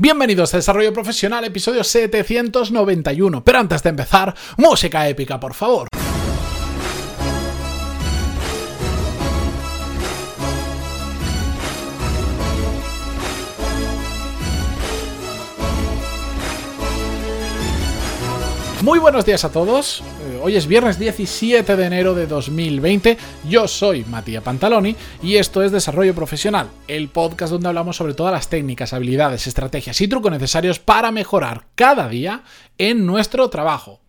Bienvenidos a Desarrollo Profesional, episodio 791. Pero antes de empezar, música épica, por favor. Muy buenos días a todos. Eh, hoy es viernes 17 de enero de 2020. Yo soy Matías Pantaloni y esto es Desarrollo Profesional, el podcast donde hablamos sobre todas las técnicas, habilidades, estrategias y trucos necesarios para mejorar cada día en nuestro trabajo.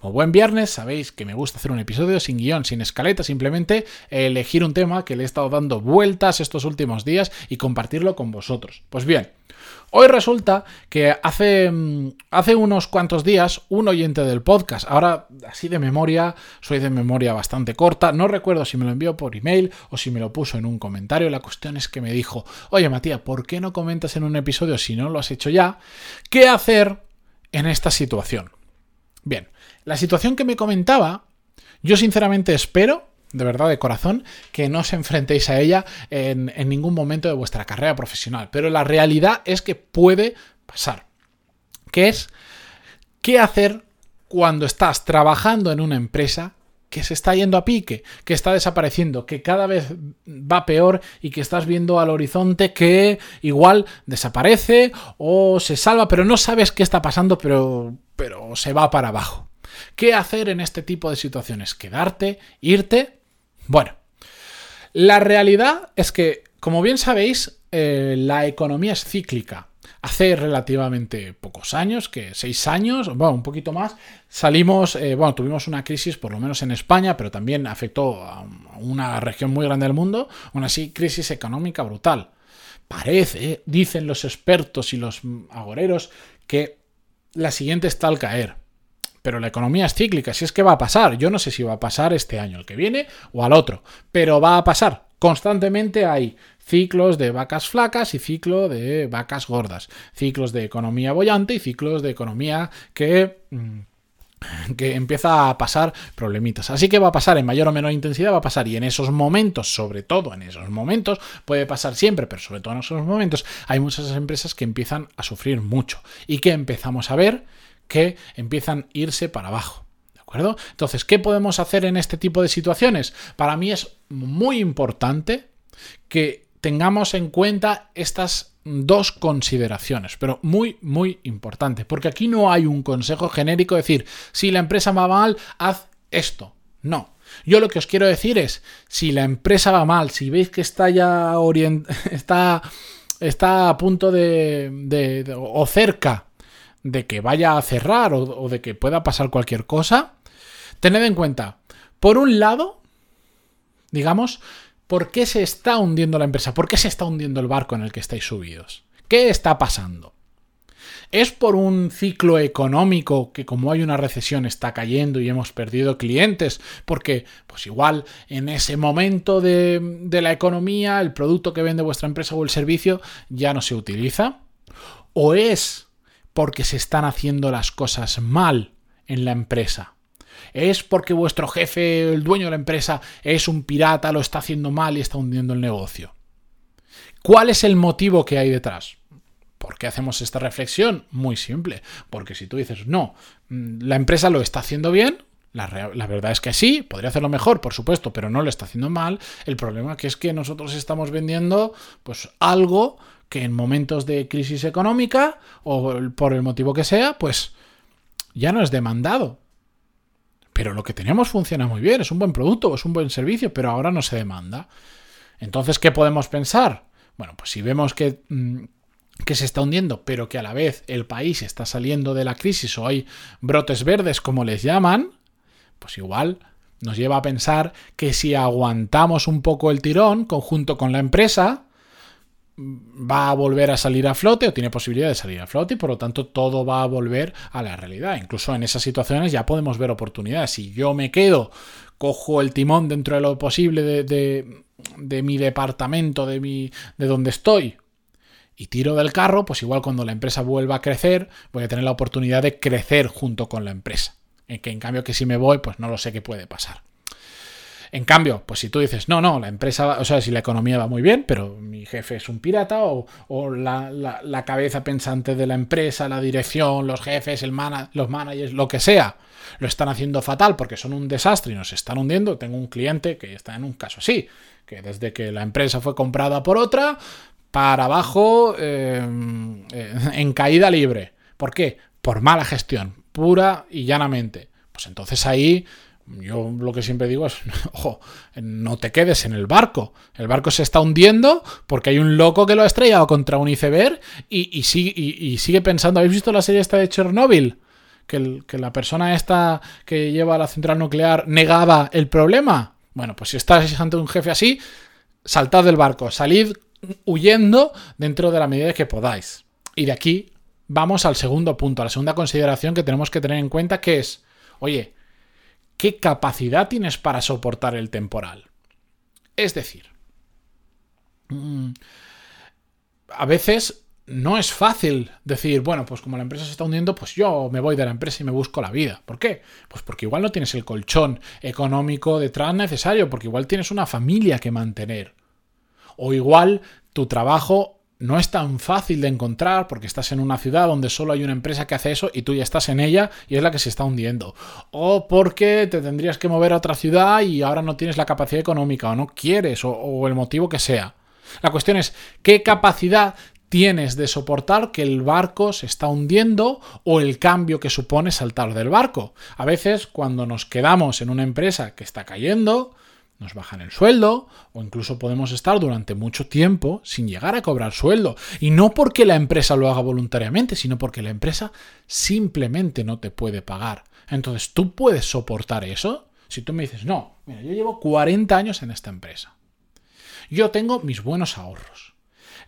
Como buen viernes, sabéis que me gusta hacer un episodio sin guion, sin escaleta, simplemente elegir un tema que le he estado dando vueltas estos últimos días y compartirlo con vosotros. Pues bien, Hoy resulta que hace, mm, hace unos cuantos días un oyente del podcast, ahora así de memoria, soy de memoria bastante corta, no recuerdo si me lo envió por email o si me lo puso en un comentario, la cuestión es que me dijo, oye Matías, ¿por qué no comentas en un episodio si no lo has hecho ya? ¿Qué hacer en esta situación? Bien, la situación que me comentaba, yo sinceramente espero de verdad, de corazón, que no os enfrentéis a ella en, ningún momento de vuestra carrera profesional. Pero la realidad es que puede pasar. ¿Qué es? ¿Qué hacer cuando estás trabajando en una empresa que se está yendo a pique, que está desapareciendo, que cada vez va peor y que estás viendo al horizonte que igual desaparece o se salva, pero no sabes qué está pasando, pero, pero se va para abajo. ¿Qué hacer en este tipo de situaciones? ¿Quedarte? ¿Irte? Bueno, la realidad es que, como bien sabéis, eh, la economía es cíclica. Hace relativamente pocos años, que seis años, bueno, un poquito más, salimos, eh, bueno, tuvimos una crisis, por lo menos en España, pero también afectó a una región muy grande del mundo, una crisis económica brutal. Parece, dicen los expertos y los agoreros, que la siguiente está al caer pero la economía es cíclica, si es que va a pasar, yo no sé si va a pasar este año, el que viene o al otro, pero va a pasar. Constantemente hay ciclos de vacas flacas y ciclo de vacas gordas, ciclos de economía bollante y ciclos de economía que mm, que empieza a pasar problemitas. Así que va a pasar en mayor o menor intensidad, va a pasar. Y en esos momentos, sobre todo en esos momentos, puede pasar siempre, pero sobre todo en esos momentos, hay muchas empresas que empiezan a sufrir mucho. Y que empezamos a ver que empiezan a irse para abajo. ¿De acuerdo? Entonces, ¿qué podemos hacer en este tipo de situaciones? Para mí es muy importante que tengamos en cuenta estas dos consideraciones, pero muy, muy importante, porque aquí no hay un consejo genérico decir, si la empresa va mal, haz esto. No. Yo lo que os quiero decir es, si la empresa va mal, si veis que está ya está, está a punto de o cerca de que vaya a cerrar o, de que pueda pasar cualquier cosa, tened en cuenta, por un lado, digamos, ¿por qué se está hundiendo la empresa? ¿Por qué se está hundiendo el barco en el que estáis subidos? ¿Qué está pasando? ¿Es por un ciclo económico que como hay una recesión está cayendo y hemos perdido clientes? Porque, pues igual, en ese momento de, de, la economía, el producto que vende vuestra empresa o el servicio ya no se utiliza. ¿O es porque se están haciendo las cosas mal en la empresa. Es porque vuestro jefe, el dueño de la empresa, es un pirata, lo está haciendo mal y está hundiendo el negocio. ¿Cuál es el motivo que hay detrás? ¿Por qué hacemos esta reflexión? Muy simple. Porque si tú dices, no, mm, la empresa lo está haciendo bien, la, verdad es que sí, podría hacerlo mejor, por supuesto, pero no lo está haciendo mal. El problema que es que nosotros estamos vendiendo pues algo que en momentos de crisis económica o por el motivo que sea, pues ya no es demandado. Pero lo que tenemos funciona muy bien, es un buen producto, es un buen servicio, pero ahora no se demanda. Entonces, ¿qué podemos pensar? Bueno, pues si vemos que, mm, que se está hundiendo, pero que a la vez el país está saliendo de la crisis o hay brotes verdes, como les llaman, pues igual nos lleva a pensar que si aguantamos un poco el tirón conjunto con la empresa, va a volver a salir a flote o tiene posibilidad de salir a flote y por lo tanto todo va a volver a la realidad. Incluso en esas situaciones ya podemos ver oportunidades. Si yo me quedo, cojo el timón dentro de lo posible de, de, mi departamento, de, mi, de donde estoy, y tiro del carro, pues igual cuando la empresa vuelva a crecer, voy a tener la oportunidad de crecer junto con la empresa. En que en cambio que si me voy, pues no lo sé qué puede pasar. En cambio, pues si tú dices, no, no, la empresa, o sea, si la economía va muy bien, pero mi jefe es un pirata, o, la, cabeza pensante de la empresa, la dirección, los jefes, el los managers, lo que sea, lo están haciendo fatal porque son un desastre y nos están hundiendo. Tengo un cliente que está en un caso así, que desde que la empresa fue comprada por otra, para abajo, eh, eh, en caída libre. ¿Por qué? Por mala gestión, pura y llanamente. Pues entonces ahí yo lo que siempre digo es, ojo, no te quedes en el barco. El barco se está hundiendo porque hay un loco que lo ha estrellado contra un iceberg y, sigue pensando, ¿habéis visto la serie esta de Chernobyl? Que, que, la persona esta que lleva la central nuclear negaba el problema. Bueno, pues si estás ante un jefe así, saltad del barco, salid huyendo dentro de la medida que podáis. Y de aquí vamos al segundo punto, a la segunda consideración que tenemos que tener en cuenta, que es, oye, ¿qué capacidad tienes para soportar el temporal? Es decir, mm, a veces no es fácil decir, bueno, pues como la empresa se está hundiendo, pues yo me voy de la empresa y me busco la vida. ¿Por qué? Pues porque igual no tienes el colchón económico detrás necesario, porque igual tienes una familia que mantener. O igual tu trabajo no es tan fácil de encontrar porque estás en una ciudad donde solo hay una empresa que hace eso y tú ya estás en ella y es la que se está hundiendo. O porque te tendrías que mover a otra ciudad y ahora no tienes la capacidad económica o no quieres o, el motivo que sea. La cuestión es, ¿qué capacidad tienes de soportar que el barco se está hundiendo o el cambio que supone saltar del barco? A veces cuando nos quedamos en una empresa que está cayendo, nos bajan el sueldo o incluso podemos estar durante mucho tiempo sin llegar a cobrar sueldo. Y no porque la empresa lo haga voluntariamente, sino porque la empresa simplemente no te puede pagar. Entonces, ¿tú puedes soportar eso? Si tú me dices, no, mira, yo llevo 40 años en esta empresa. Yo tengo mis buenos ahorros.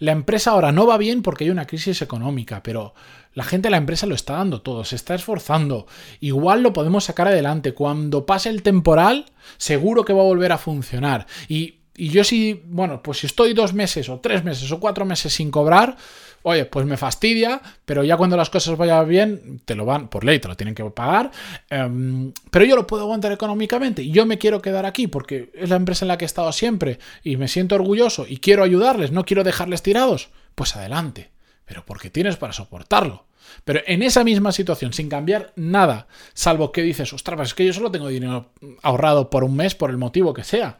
La empresa ahora no va bien porque hay una crisis económica, pero la gente de la empresa lo está dando todo, se está esforzando. Igual lo podemos sacar adelante. Cuando pase el temporal, seguro que va a volver a funcionar. Y, yo si, bueno, pues si estoy dos meses o tres meses o cuatro meses sin cobrar, oye, pues me fastidia, pero ya cuando las cosas vayan bien, te lo van, por ley, te lo tienen que pagar, em, pero yo lo puedo aguantar económicamente y yo me quiero quedar aquí porque es la empresa en la que he estado siempre y me siento orgulloso y quiero ayudarles, no quiero dejarles tirados, pues adelante pero porque tienes para soportarlo. Pero en esa misma situación, sin cambiar nada, salvo que dices, ostras, pues es que yo solo tengo dinero ahorrado por un mes, por el motivo que sea.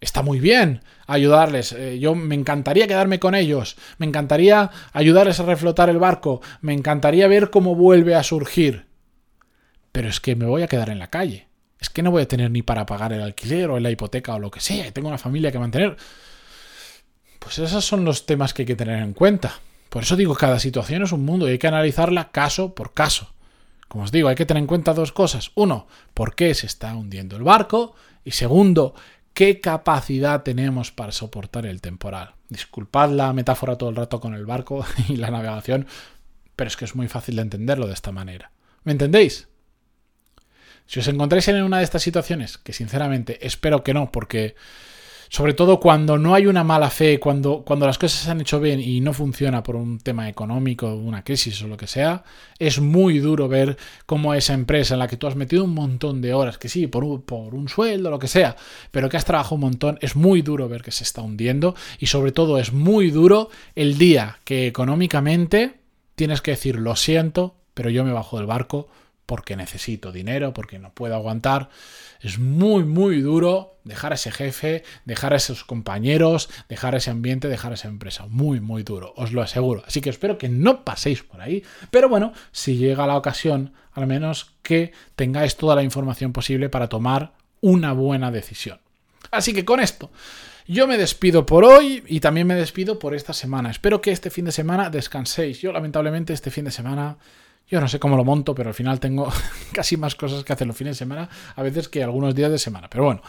Está muy bien ayudarles. Eh, yo me encantaría quedarme con ellos. Me encantaría ayudarles a reflotar el barco. Me encantaría ver cómo vuelve a surgir. Pero es que me voy a quedar en la calle. Es que no voy a tener ni para pagar el alquiler o la hipoteca o lo que sea. Tengo una familia que mantener. Pues esos son los temas que hay que tener en cuenta. Por eso digo, cada situación es un mundo y hay que analizarla caso por caso. Como os digo, hay que tener en cuenta dos cosas. Uno, por qué se está hundiendo el barco. Y segundo, qué capacidad tenemos para soportar el temporal. Disculpad la metáfora todo el rato con el barco y la navegación, pero es que es muy fácil de entenderlo de esta manera. ¿Me entendéis? Si os encontráis en una de estas situaciones, que sinceramente espero que no, porque sobre todo cuando no hay una mala fe, cuando, cuando las cosas se han hecho bien y no funciona por un tema económico, una crisis o lo que sea, es muy duro ver cómo esa empresa en la que tú has metido un montón de horas, que sí, por un, por un sueldo, lo que sea, pero que has trabajado un montón, es muy duro ver que se está hundiendo y sobre todo es muy duro el día que económicamente tienes que decir lo siento, pero yo me bajo del barco porque necesito dinero, porque no puedo aguantar. Es muy, muy duro dejar a ese jefe, dejar a esos compañeros, dejar ese ambiente, dejar a esa empresa. Muy, muy duro, os lo aseguro. Así que espero que no paséis por ahí. Pero bueno, si llega la ocasión, al menos que tengáis toda la información posible para tomar una buena decisión. Así que con esto, yo me despido por hoy y también me despido por esta semana. Espero que este fin de semana descanséis. Yo lamentablemente este fin de semana yo no sé cómo lo monto, pero al final tengo casi más cosas que hacer los fines de semana, a veces que algunos días de semana. Pero bueno,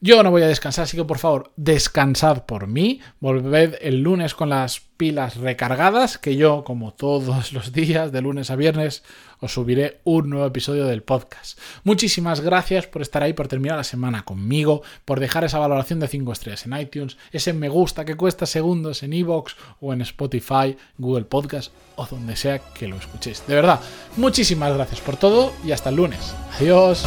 yo no voy a descansar, así que por favor, descansad por mí. Volved el lunes con las pilas recargadas, que yo, como todos los días, de lunes a viernes, os subiré un nuevo episodio del podcast. Muchísimas gracias por estar ahí, por terminar la semana conmigo, por dejar esa valoración de 5 estrellas en iTunes, ese me gusta que cuesta segundos en Evox o en Spotify, Google Podcast o donde sea que lo escuchéis. De verdad, muchísimas gracias por todo y hasta el lunes. Adiós.